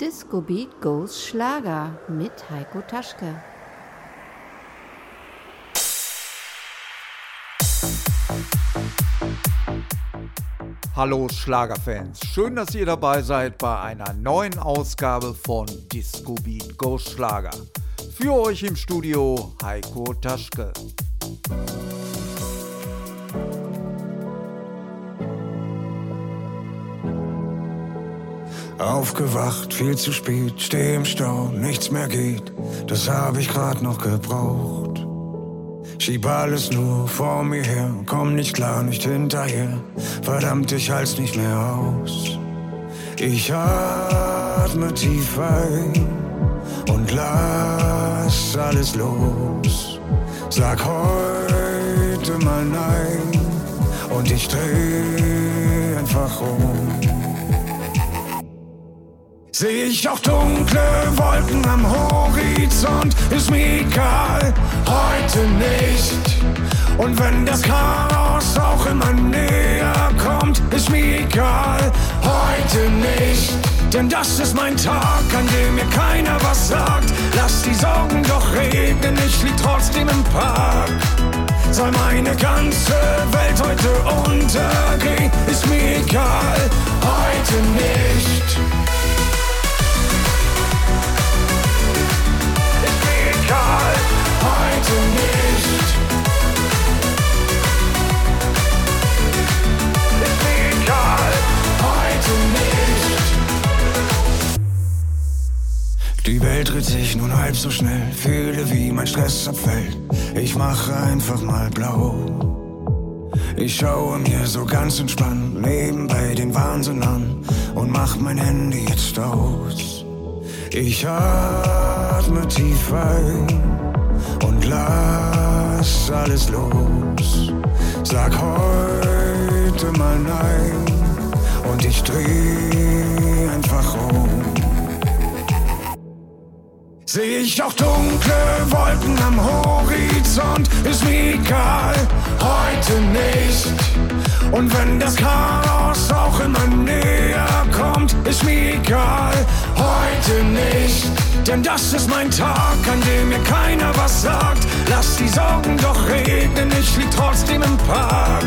Disco Beat Goes Schlager mit Heiko Taschke. Hallo Schlagerfans, schön, dass ihr dabei seid bei einer neuen Ausgabe von Disco Beat Go Schlager. Für euch im Studio Heiko Taschke. Aufgewacht, viel zu spät, steh im Stau, nichts mehr geht, das hab ich grad noch gebraucht. Schieb alles nur vor mir her, komm nicht klar, nicht hinterher. Verdammt, ich halt's nicht mehr aus. Ich atme tief ein und lass alles los. Sag heute mal nein und ich dreh einfach um. Seh ich auch dunkle Wolken am Horizont, ist mir egal, heute nicht. Und wenn das Chaos auch immer näher kommt, ist mir egal, heute nicht. Denn das ist mein Tag, an dem mir keiner was sagt. Lass die Sorgen doch reden, ich lieg trotzdem im Park. Soll meine ganze Welt heute untergehen, ist mir egal, heute nicht. Die Welt dreht sich nun halb so schnell, fühle wie mein Stress abfällt. Ich mache einfach mal blau. Ich schaue mir so ganz entspannt nebenbei den Wahnsinn an und mach mein Handy jetzt aus. Ich atme tief ein lass alles los. Sag heute mal nein und ich dreh einfach um. Seh ich auch dunkle Wolken am Horizont, ist mir egal, heute nicht. Und wenn das Chaos auch immer näher kommt, ist mir egal, heute nicht. Denn das ist mein Tag, an dem mir keiner was sagt. Lass die Sorgen doch reden, ich lieg trotzdem im Park.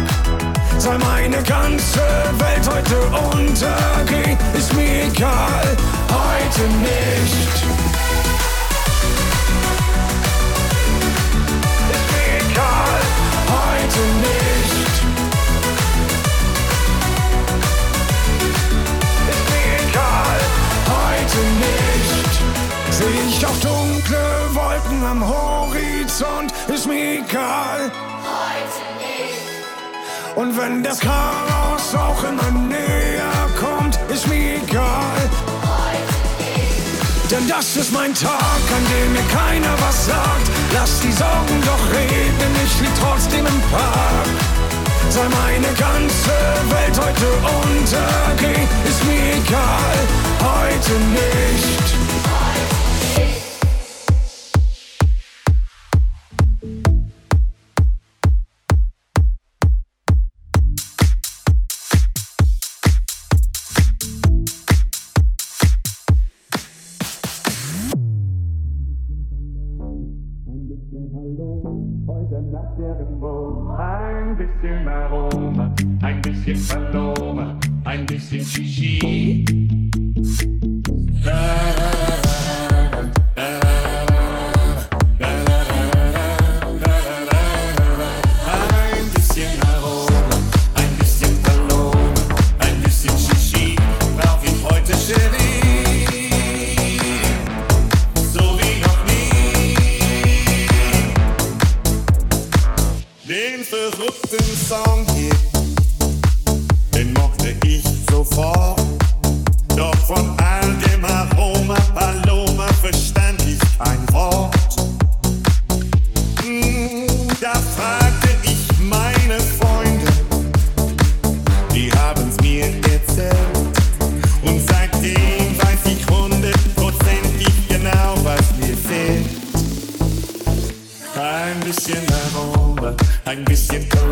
Soll meine ganze Welt heute untergehen, ist mir egal, heute nicht. Ist mir egal, heute nicht. Ist mir egal, heute nicht. Seh ich auch dunkle Wolken am Horizont, ist mir egal. Und wenn das Chaos auch immer näher kommt, ist mir egal. Denn das ist mein Tag, an dem mir keiner was sagt. Lass die Sorgen doch reden, ich lieg trotzdem im Park. Soll meine ganze Welt heute untergehen, ist mir egal, heute nicht.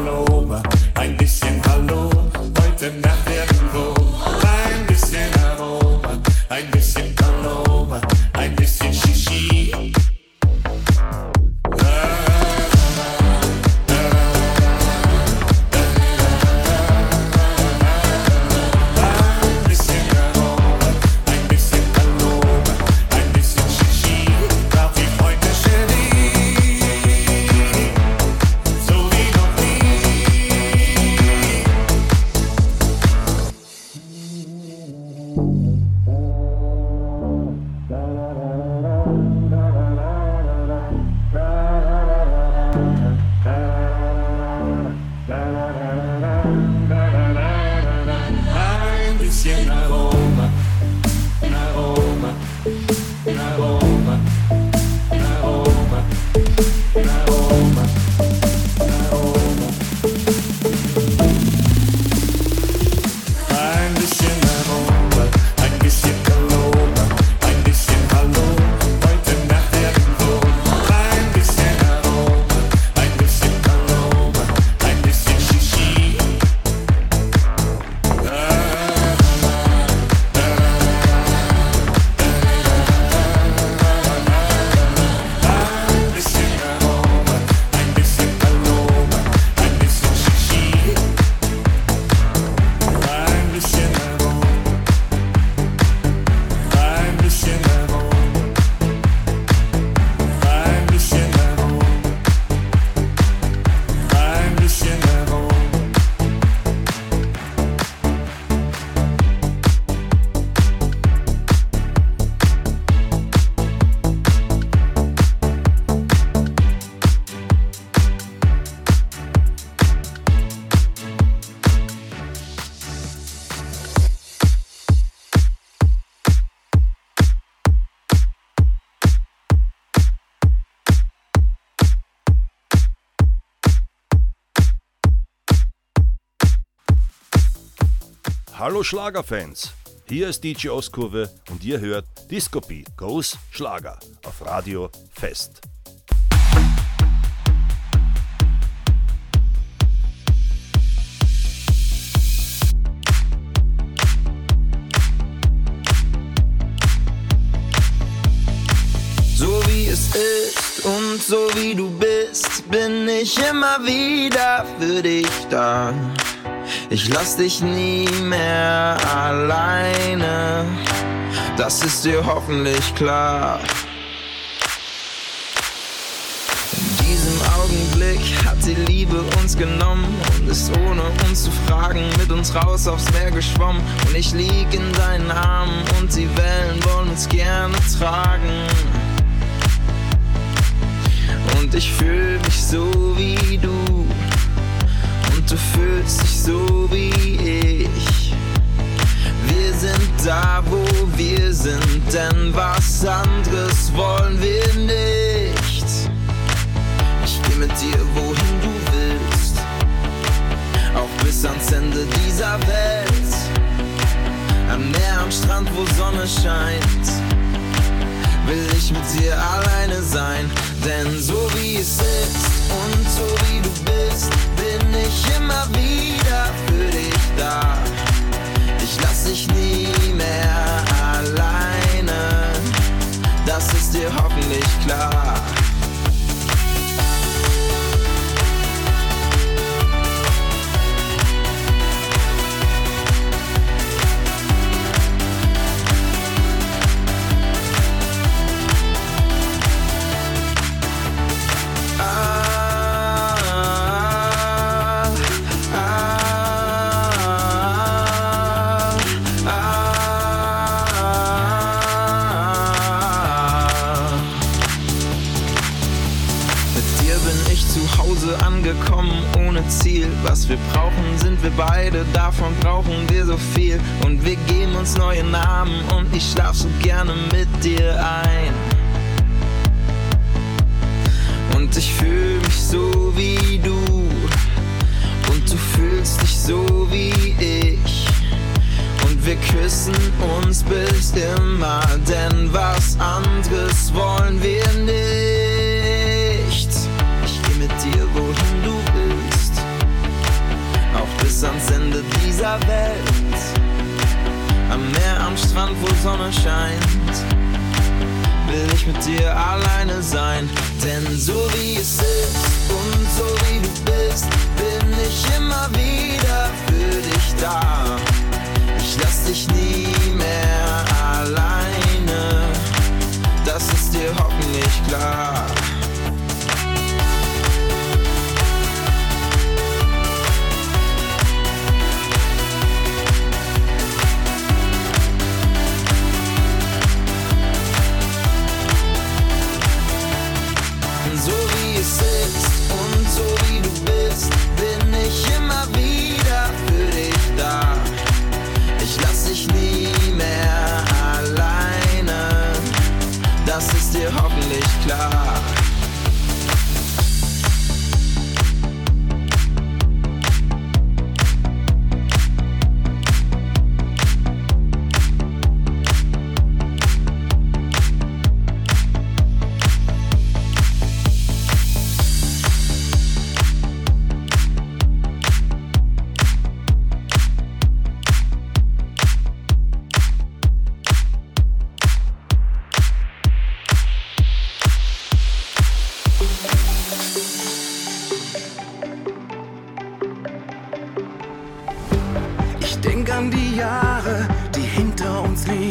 Pullover, ein bisschen Hallo, heute nach der irgendwo. Hallo Schlagerfans, hier ist DJ Ostkurve und ihr hört Disco Beat Goes Schlager auf Radio Fest. So wie es ist und so wie du bist, bin ich immer wieder für dich da. Ich lass dich nie mehr alleine, das ist dir hoffentlich klar. In diesem Augenblick hat die Liebe uns genommen und ist ohne uns zu fragen mit uns raus aufs Meer geschwommen. Und ich lieg in deinen Armen und die Wellen wollen uns gerne tragen. Und ich fühl mich so wie du. Du fühlst dich so wie ich. Wir sind da, wo wir sind, denn was anderes wollen wir nicht. Ich geh mit dir, wohin du willst. Auch bis ans Ende dieser Welt. Am Meer, am Strand, wo Sonne scheint will ich mit dir alleine sein. Denn so wie es ist und so wie du bist, bin ich immer wieder für dich da. Ich lass dich nie mehr alleine, das ist dir hoffentlich klar. Ohne Ziel. Was wir brauchen, sind wir beide, davon brauchen wir so viel. Und wir geben uns neue Namen und ich schlaf so gerne mit dir ein. Und ich fühl mich so wie du. Und du fühlst dich so wie ich. Und wir küssen uns bis immer, denn was anderes wollen wir nicht. Denn sleep.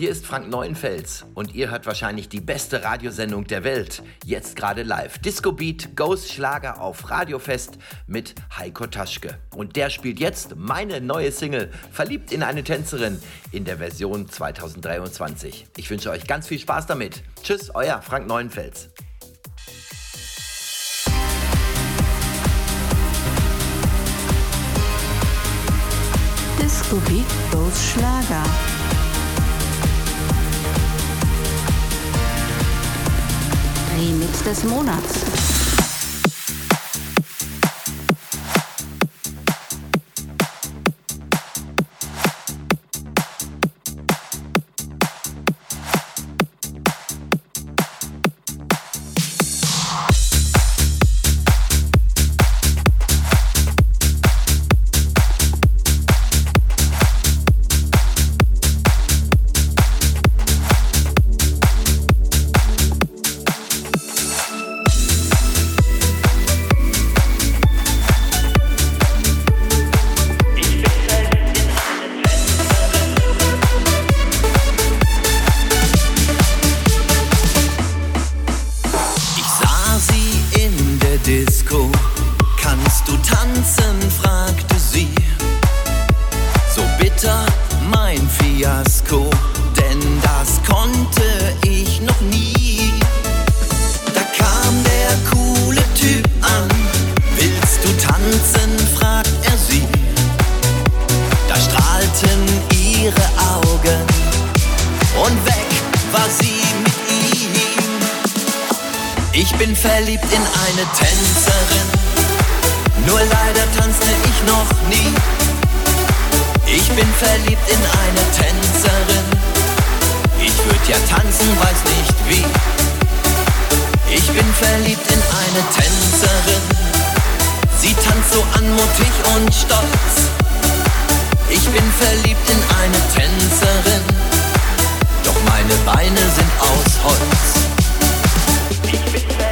Hier ist Frank Neuenfels und ihr hört wahrscheinlich die beste Radiosendung der Welt. Jetzt gerade live. Disco Beat Goes Schlager auf Radiofest mit Heiko Taschke. Und der spielt jetzt meine neue Single Verliebt in eine Tänzerin in der Version 2023. Ich wünsche euch ganz viel Spaß damit. Tschüss, euer Frank Neuenfels. Disco Beat Goes Schlager. Remix des Monats. Ich bin verliebt in eine Tänzerin, nur leider tanzte ich noch nie. Ich bin verliebt in eine Tänzerin, ich würd ja tanzen, weiß nicht wie. Ich bin verliebt in eine Tänzerin, sie tanzt so anmutig und stolz. Ich bin verliebt in eine Tänzerin, doch meine Beine sind aus Holz. Jetzt musste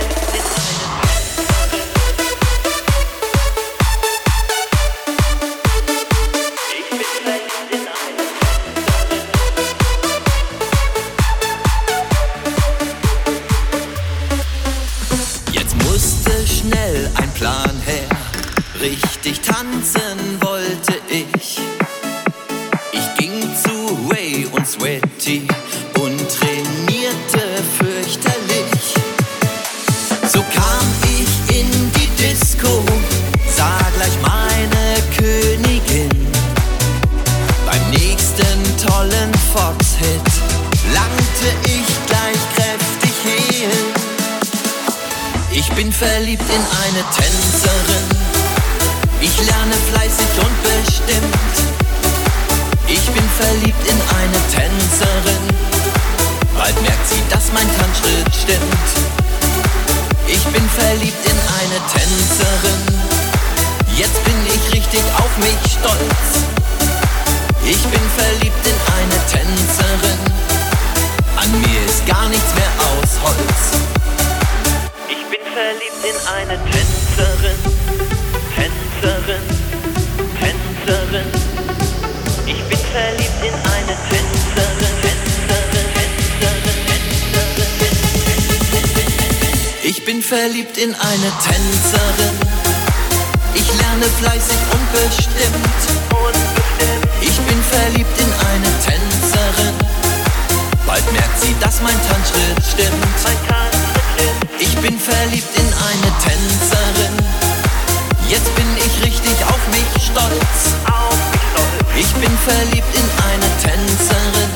verliebt in eine Tänzerin. An mir ist gar nichts mehr aus Holz. Ich bin verliebt in eine Tänzerin. Tänzerin. Tänzerin. Ich bin verliebt in eine Tänzerin. Tänzerin. Tänzerin. Tänzerin. Ich bin verliebt in eine Tänzerin. Ich lerne fleißig und bestimmt. Bin verliebt in eine Tänzerin. Bald merkt sie, dass mein Tanzschritt stimmt. Ich bin verliebt in eine Tänzerin. Jetzt bin ich richtig auf mich stolz. Ich bin verliebt in eine Tänzerin.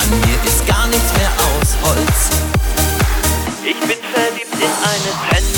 An mir ist gar nichts mehr aus Holz. Ich bin verliebt in eine Tänzerin.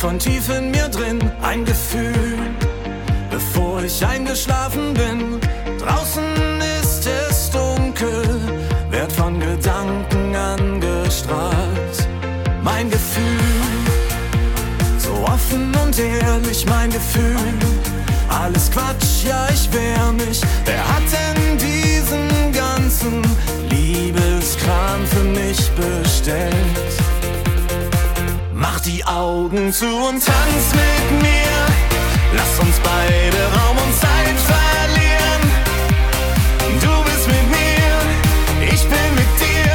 Von tief in mir drin. Ein Gefühl, bevor ich eingeschlafen bin. Draußen ist es dunkel, werd von Gedanken angestrahlt. Mein Gefühl, so offen und ehrlich, mein Gefühl. Alles Quatsch, ja, ich wehr mich. Wer hat denn diesen ganzen Liebeskram für mich bestellt? Mach die Augen zu und tanz mit mir. Lass uns beide Raum und Zeit verlieren. Du bist mit mir, ich bin mit dir.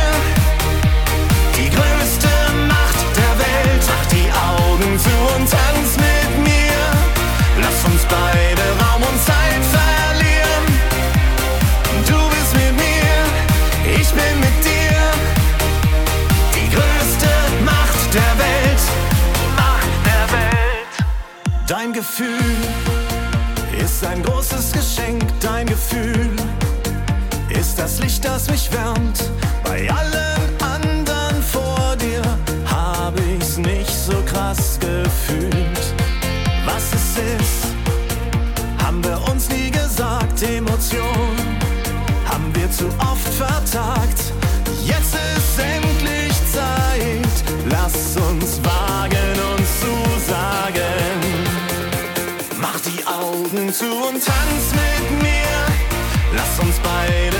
Die größte Macht der Welt. Mach die Augen zu und tanz mit mir. Lass uns beide Raum Gefühl ist ein großes Geschenk. Dein Gefühl ist das Licht, das mich wärmt. Bei allen tanz mit mir. Lass uns beide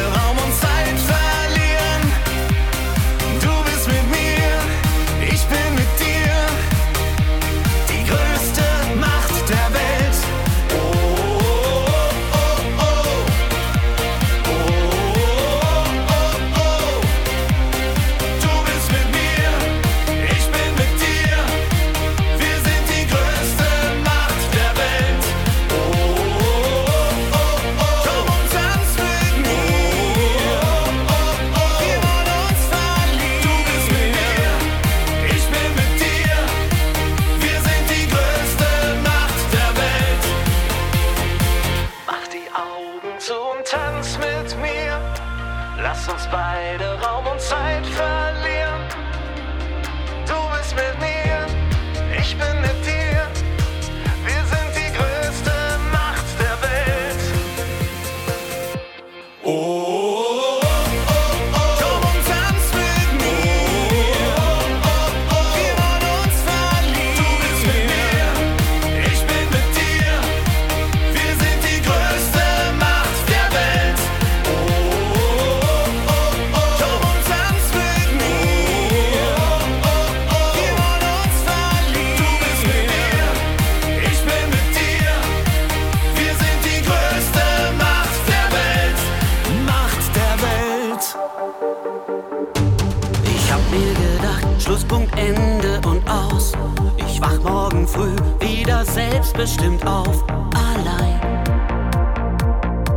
früh wieder selbstbestimmt auf, allein.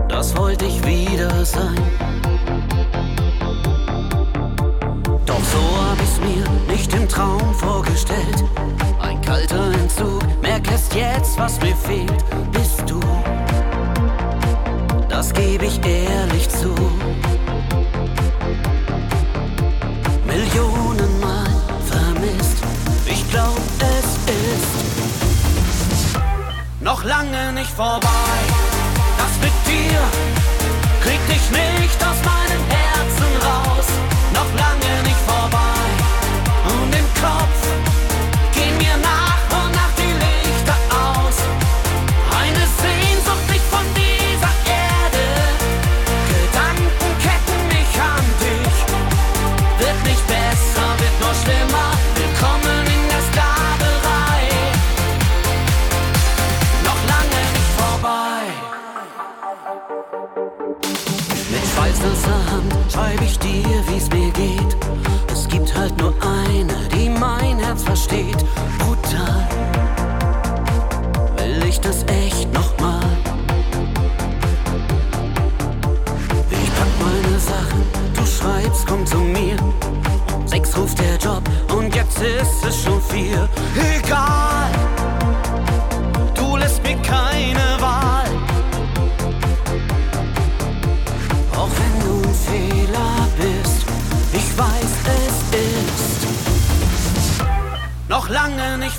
Das wollte ich wieder sein. Doch so hab ich's mir nicht im Traum vorgestellt. Ein kalter Entzug, merk erst jetzt, was mir fehlt, bist du. Das gebe ich ehrlich zu. noch lange nicht vorbei. Das mit dir krieg ich nicht aus meinem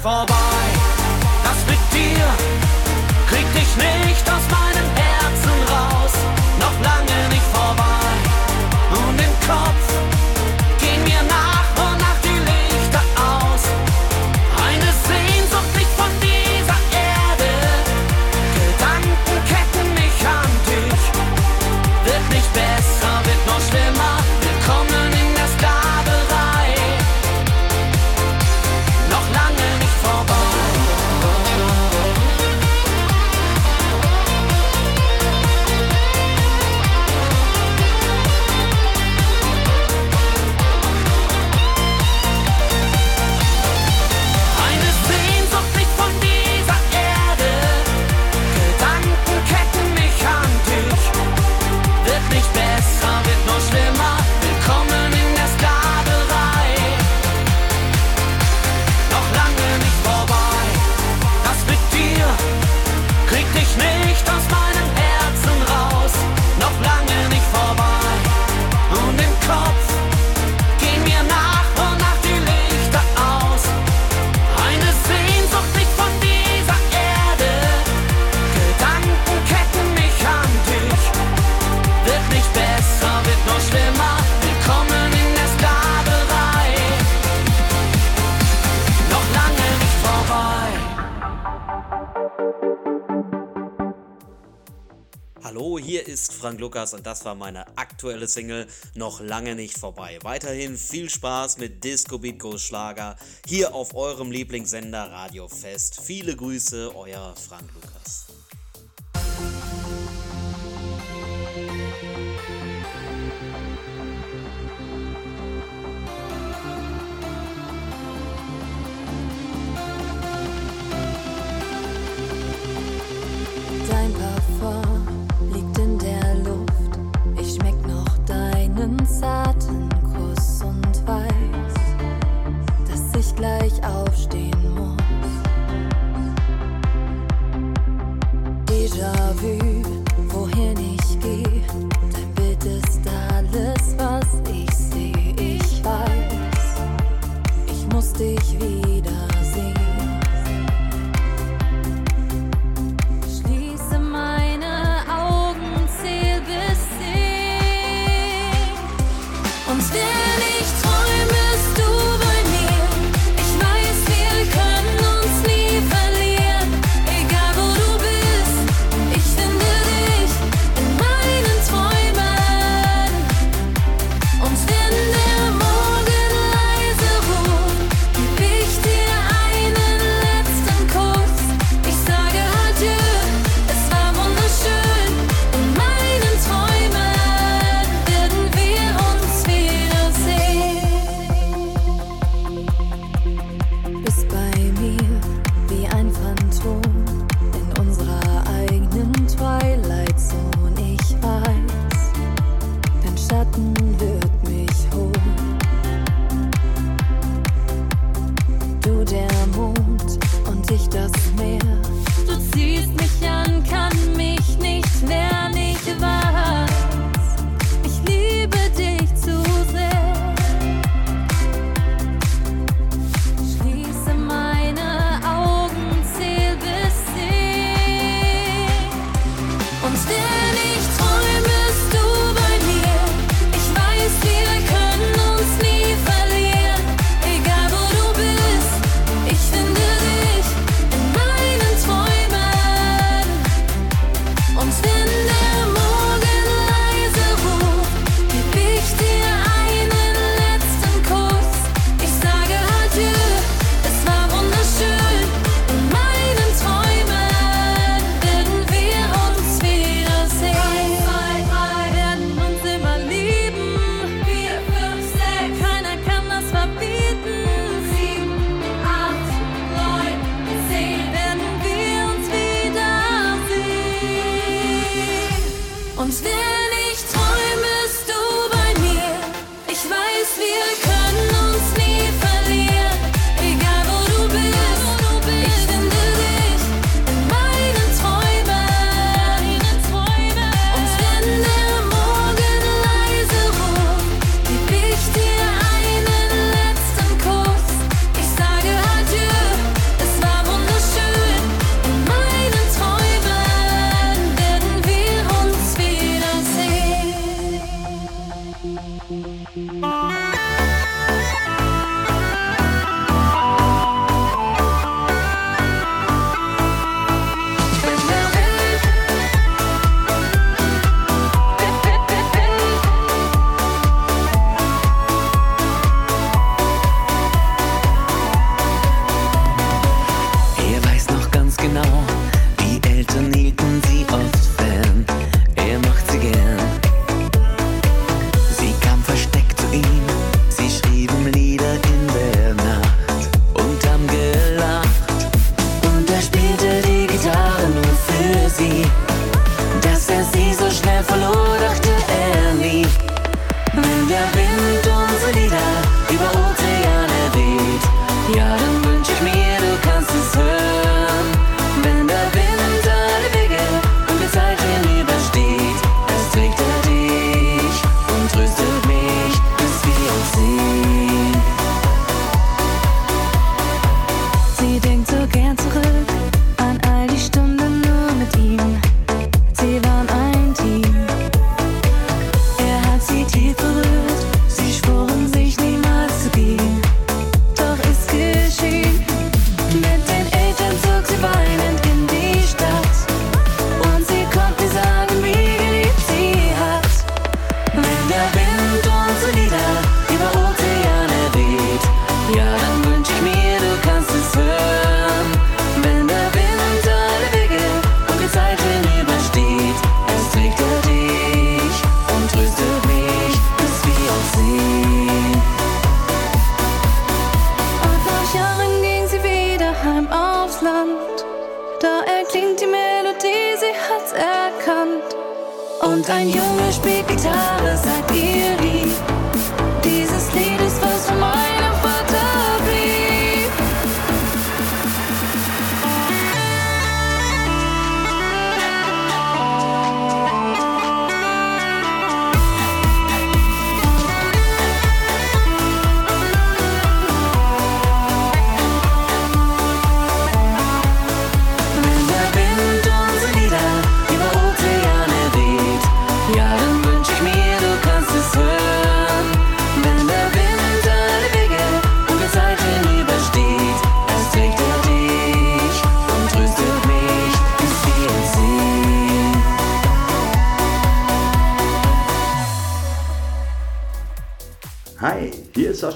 放吧。Hallo, hier ist Frank Lukas und das war meine aktuelle Single Noch lange nicht vorbei. Weiterhin viel Spaß mit Disco Beat Go Schlager hier auf eurem Lieblingssender Radio Fest. Viele Grüße, euer Frank Lukas.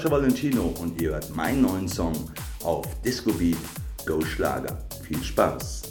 Sascha Valentino und ihr hört meinen neuen Song auf Disco Beat Go Schlager. Viel Spaß!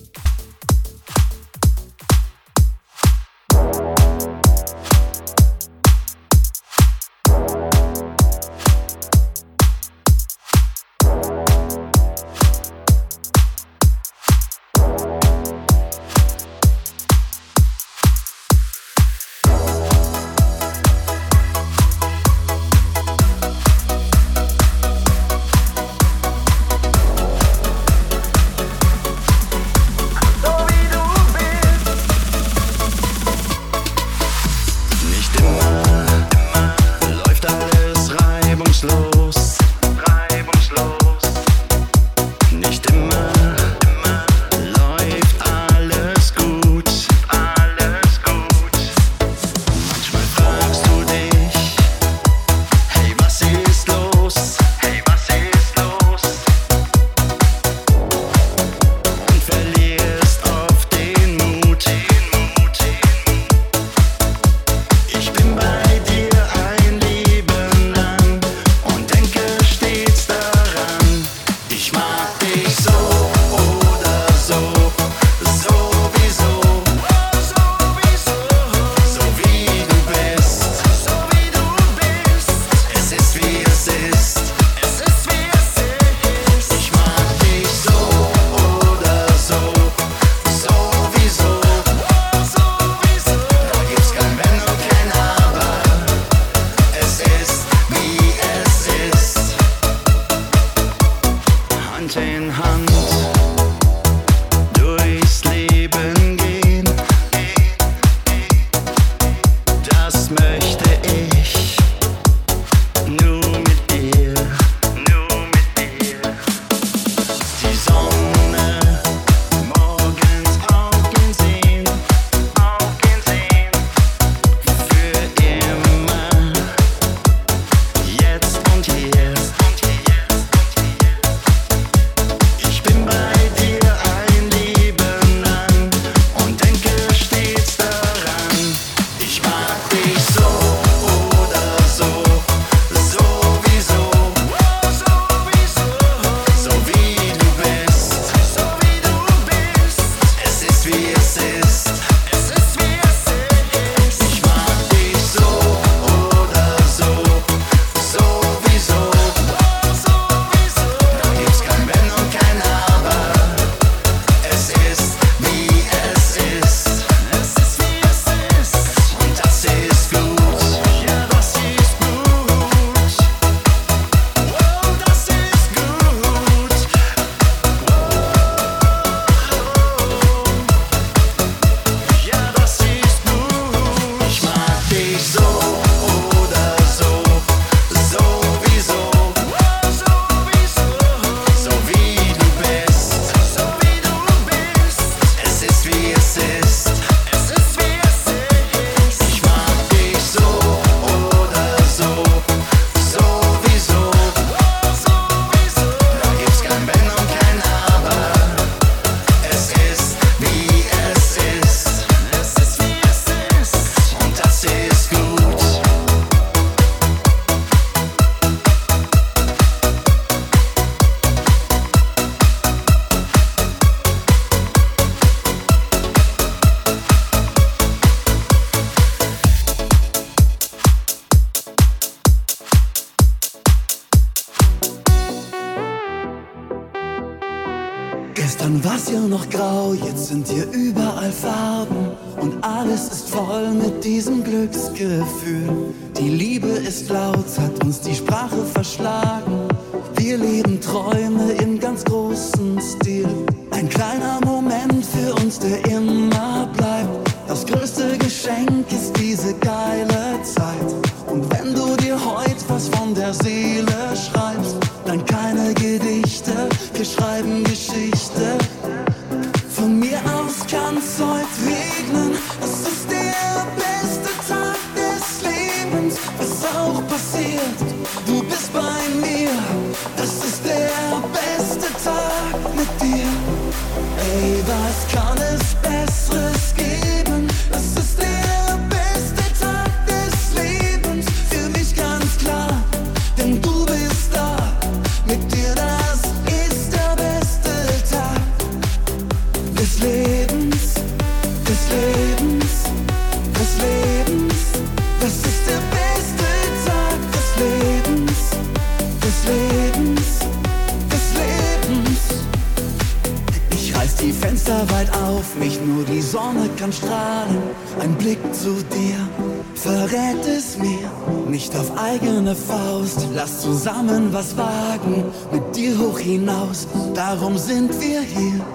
Sonne kann strahlen, ein Blick zu dir verrät es mir. Nicht auf eigene Faust, lass zusammen was wagen, mit dir hoch hinaus, darum sind wir hier.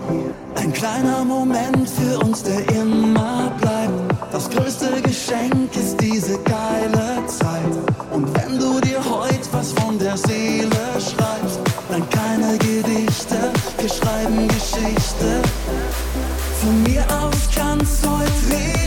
Ein kleiner Moment für uns, der immer bleibt. Das größte Geschenk ist diese geile Zeit. Und wenn du dir heute was von der Seele schreibst, dann keine Gedichte, wir schreiben Geschichte. sollte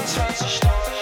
ganz, was ich.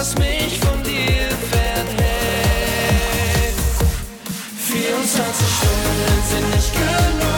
was mich von dir fernhält. 24 Stunden sind nicht genug.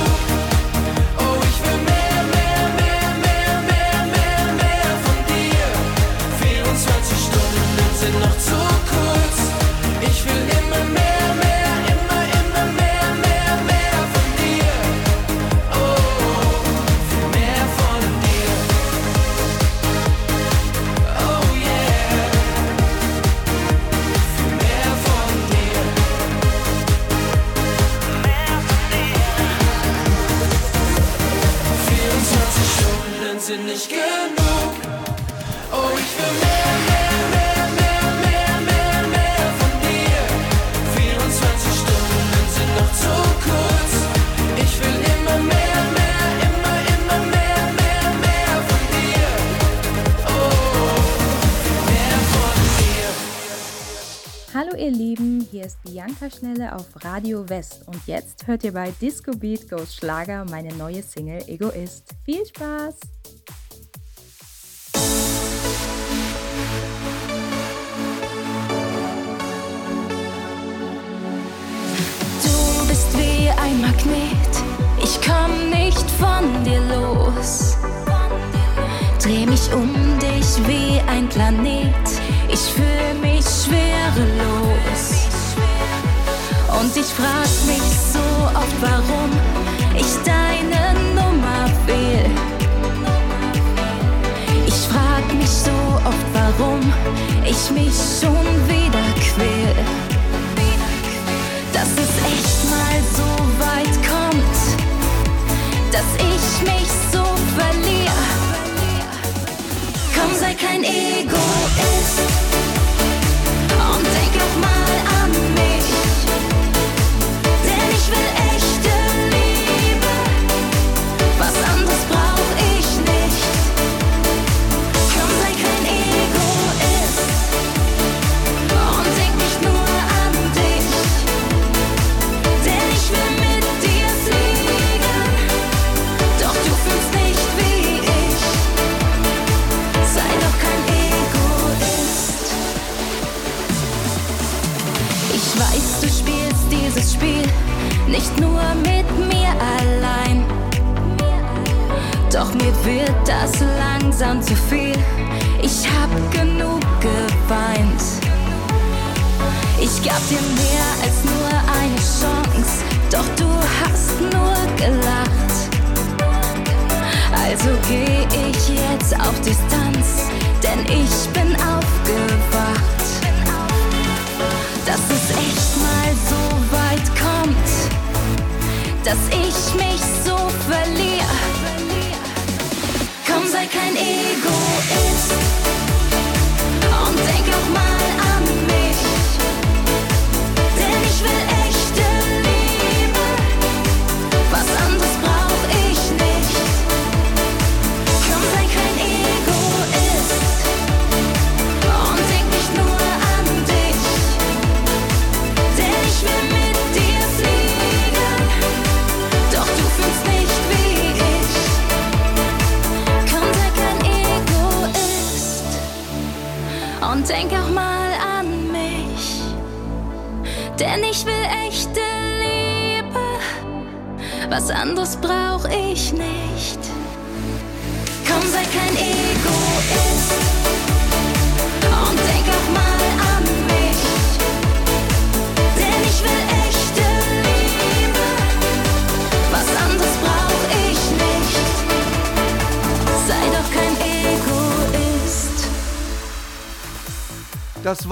auf Radio West und jetzt hört ihr bei Disco Beat Goes Schlager meine neue Single Egoist. Viel Spaß! Du bist wie ein Magnet, ich komm nicht von dir los. Dreh mich um dich wie ein Planet, ich fühl mich schwerelos. Und ich frag mich so oft, warum ich deine Nummer wähl. Ich frag mich so oft, warum ich mich schon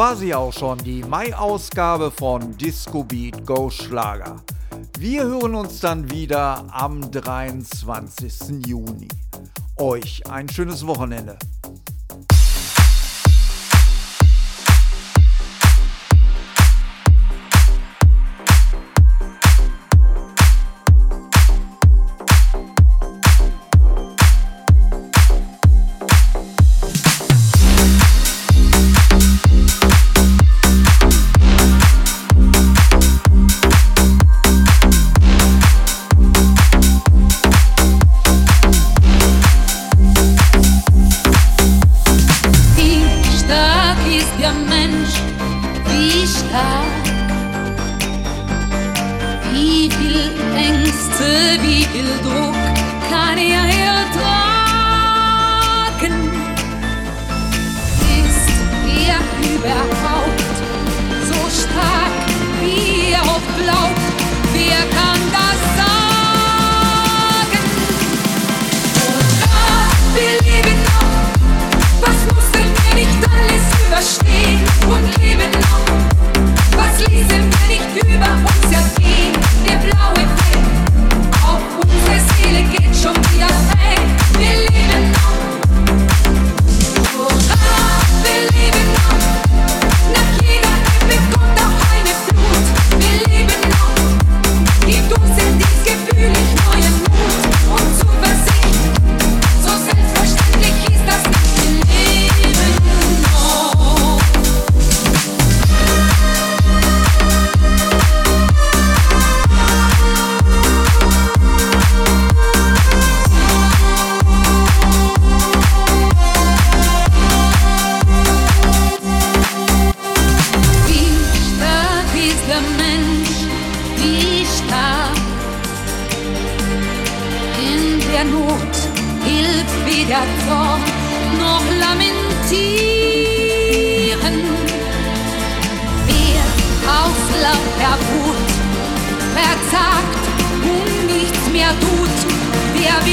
war sie auch schon, die Mai-Ausgabe von Disco Beat Go Schlager. Wir hören uns dann wieder am 23. Juni. Euch ein schönes Wochenende. Schilddruck kann er ertragen. Ist er überhaupt so stark, wie er oft glaubt? Wer kann das sagen? Und Gott, wir leben noch. Was mussten wir nicht alles überstehen und leben noch? Was ließen wir nicht über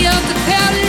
of the palace.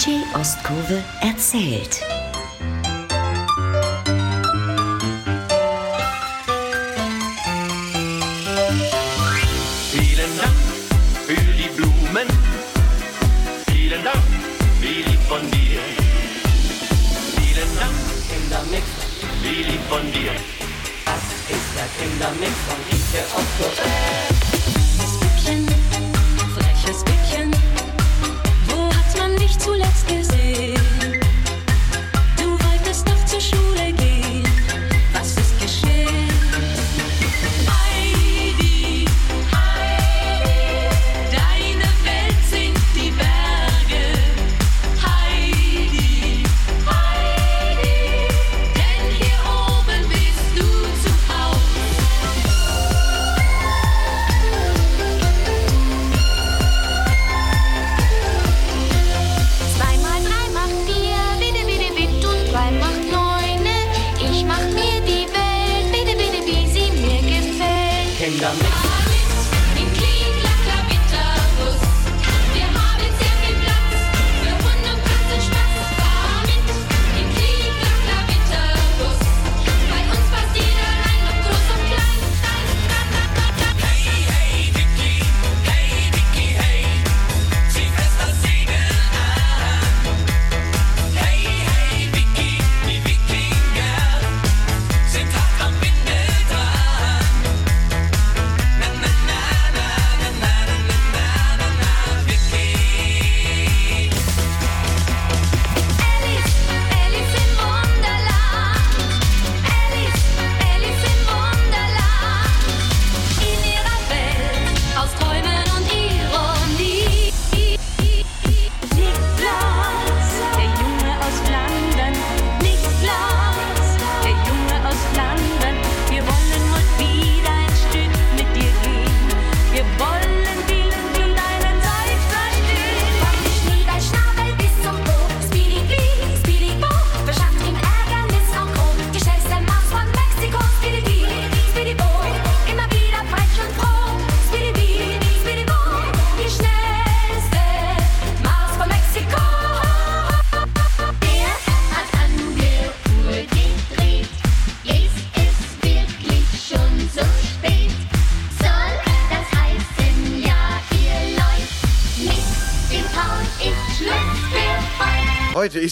DJ Ostkurve erzählt. Vielen Dank für die Blumen. Vielen Dank, wie lieb von dir. Vielen Dank, Kindermix, wie lieb von dir. Das ist der Kindermix von DJ Ostkurve.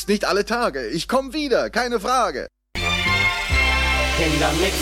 nicht alle Tage. Ich komme wieder, keine Frage. Kindermix